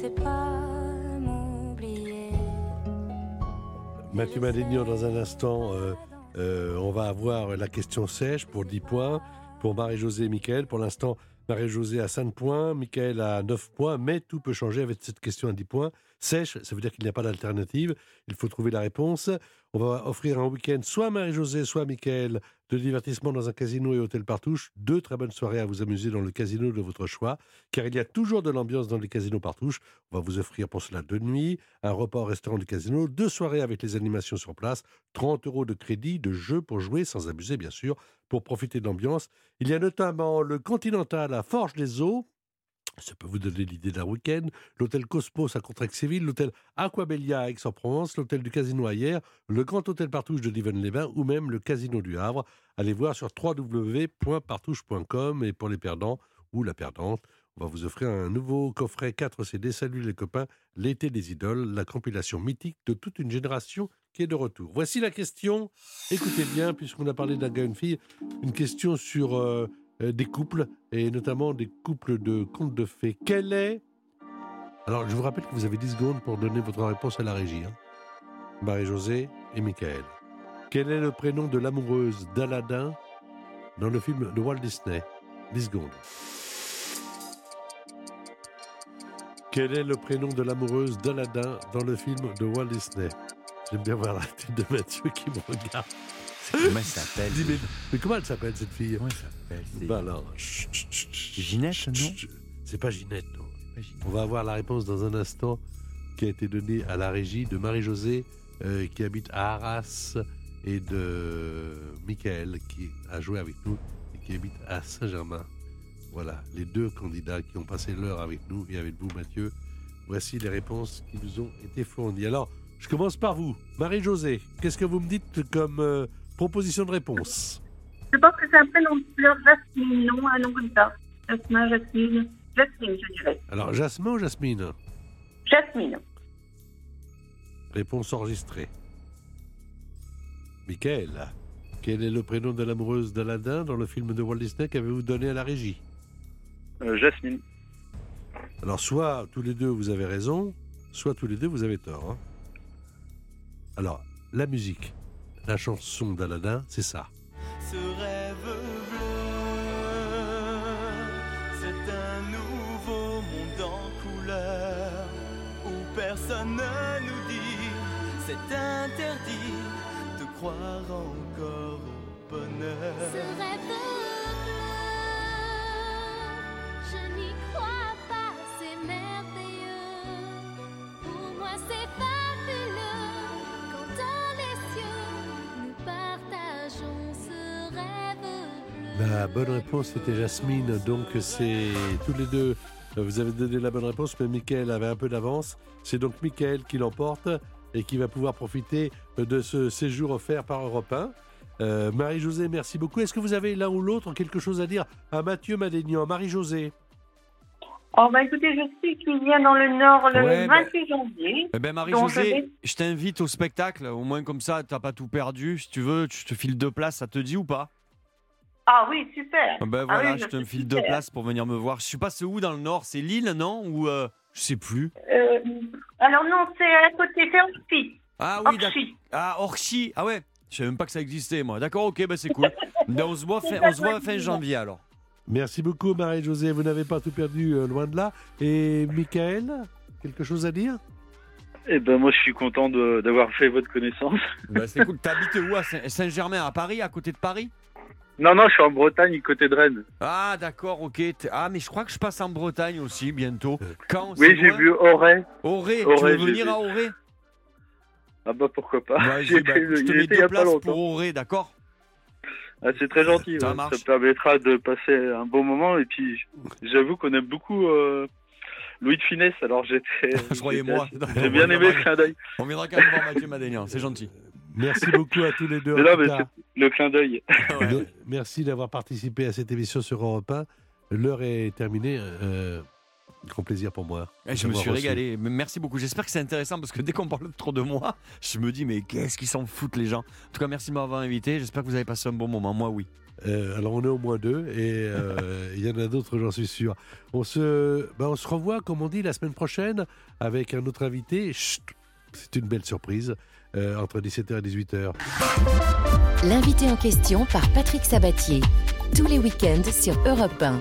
Sais pas m'oublier. Mathieu Madénian, dans un instant, euh, euh, on va avoir la question sèche pour 10 points, pour Marie-Josée et Michael. Pour l'instant, Marie-Josée a 5 points, Michael a 9 points, mais tout peut changer avec cette question à 10 points. Sèche, ça veut dire qu'il n'y a pas d'alternative. Il faut trouver la réponse. On va offrir un week-end soit à Marie-Josée, soit à Michael de divertissement dans un casino et hôtel Partouche. Deux très bonnes soirées à vous amuser dans le casino de votre choix, car il y a toujours de l'ambiance dans les casinos Partouche. On va vous offrir pour cela deux nuits, un repas au restaurant du casino, deux soirées avec les animations sur place, 30 euros de crédit, de jeu pour jouer, sans abuser bien sûr, pour profiter de l'ambiance. Il y a notamment le Continental à Forges-les-Eaux, ça peut vous donner l'idée d'un week-end. L'hôtel Cosmos à Contrexéville, l'hôtel Aquabelia à Aix-en-Provence, l'hôtel du Casino Hier, le Grand Hôtel Partouche de Liven-les-Bains ou même le Casino du Havre. Allez voir sur www.partouche.com et pour les perdants ou la perdante, on va vous offrir un nouveau coffret 4 CD. Salut les copains, l'été des idoles, la compilation mythique de toute une génération qui est de retour. Voici la question. Écoutez bien, puisqu'on a parlé d'un gars et une fille, une question sur euh, des couples et notamment des couples de contes de fées. Quel est Alors, je vous rappelle que vous avez 10 secondes pour donner votre réponse à la régie. hein. Marie-Josée et Michael. Quel est le prénom de l'amoureuse d'Aladin dans le film de Walt Disney? 10 secondes. Quel est le prénom de l'amoureuse d'Aladin dans le film de Walt Disney? J'aime bien voir la tête de Mathieu qui me regarde. Comment elle s'appelle mais, mais comment elle s'appelle cette fille? Comment elle s'appelle c'est- Bah alors, chut, chut, chut, chut, Ginette, chut, non. C'est pas Ginette, non. Pas Ginette. On va avoir la réponse dans un instant qui a été donnée à la régie de Marie-Josée euh, qui habite à Arras et de Michael qui a joué avec nous et qui habite à Saint-Germain. Voilà, les deux candidats qui ont passé l'heure avec nous et avec vous, Mathieu. Voici les réponses qui nous ont été fournies. Alors, je commence par vous. Marie-Josée, qu'est-ce que vous me dites comme euh, proposition de réponse Je pense que c'est un prénom de fleur Jasmine, non Un nom comme ça. Jasmin, Jasmine. Jasmine, je dirais. Alors, Jasmin ou Jasmine Jasmine. Réponse enregistrée. Michael, quel est le prénom de l'amoureuse d'Aladin dans le film de Walt Disney qu'avez-vous donné à la régie? Euh, Jasmine. Alors, soit tous les deux vous avez raison, soit tous les deux vous avez tort. hein. Alors, la musique, la chanson d'Aladin, c'est ça. Ce rêve bleu, c'est un nouveau monde en couleur où personne ne nous dit c'est interdit de croire encore au bonheur. Ce rêve La bonne réponse était Jasmine, donc c'est tous les deux. Vous avez donné la bonne réponse, mais Michael avait un peu d'avance. C'est donc Michael qui l'emporte et qui va pouvoir profiter de ce séjour offert par Europe 1. Euh, Marie-Josée, merci beaucoup. Est-ce que vous avez l'un ou l'autre quelque chose à dire à Mathieu Madénian? Marie-Josée Oh, bah écoutez, je sais qu'il vient dans le Nord le Ouais, bah- 28 janvier. Eh ben je Marie-Josée, vais- je t'invite au spectacle, au moins comme ça, t'as pas tout perdu. Si tu veux, je te file deux places, ça te dit ou pas? Ah oui, super. Ah Ben Ah voilà, oui, je te suis file deux places pour venir me voir. Je sais pas c'est où dans le nord, c'est Lille, non? Ou euh, je sais plus. Euh, alors non, c'est à côté, c'est Orpi. Ah oui, d'accord. Ah Orchi, ah ouais. Je savais même pas que ça existait moi. D'accord, ok, ben c'est cool. Ben, on se voit fin, on se voit fin janvier alors. Merci beaucoup Marie-Josée, vous n'avez pas tout perdu euh, loin de là. Et Michael, quelque chose à dire? Eh ben moi je suis content de- d'avoir fait votre connaissance. Ben c'est cool. T'habites où à Saint- Saint-Germain, à Paris, à côté de Paris? Non non, je suis en Bretagne, côté de Rennes. Ah d'accord, ok. Ah mais je crois que je passe en Bretagne aussi bientôt. Quand Oui, j'ai vu Auray. Auré, tu Auray, veux venir vu. à Auré? Ah bah pourquoi pas. Bah, étais- je te mets deux places pour Auré, d'accord? Ah, c'est très gentil. Ça ouais. me permettra de passer un bon moment. Et puis, j'avoue qu'on aime beaucoup euh, Louis de Finesse. Alors, j'étais. Je croyais moi. J'ai bien aimé le clin d'œil. On viendra quand même voir Mathieu Madénian, c'est gentil. Merci beaucoup à tous les deux. c'est le clin d'œil. Me- Merci d'avoir participé à cette émission sur Europe 1. L'heure est terminée. euh, grand plaisir pour moi. Eh, Je me suis reçu. régalé. Merci beaucoup. J'espère que c'est intéressant parce que dès qu'on parle trop de moi, je me dis mais qu'est-ce qu'ils s'en foutent les gens? En tout cas, merci de m'avoir invité. J'espère que vous avez passé un bon moment. Moi, oui. Euh, alors on est au moins deux et euh, il y en a d'autres, j'en suis sûr. On se, ben, on se revoit, comme on dit, la semaine prochaine avec un autre invité. C'est une belle surprise euh, entre 17h et 18h. L'invité en question par Patrick Sabatier. Tous les week-ends sur Europe 1.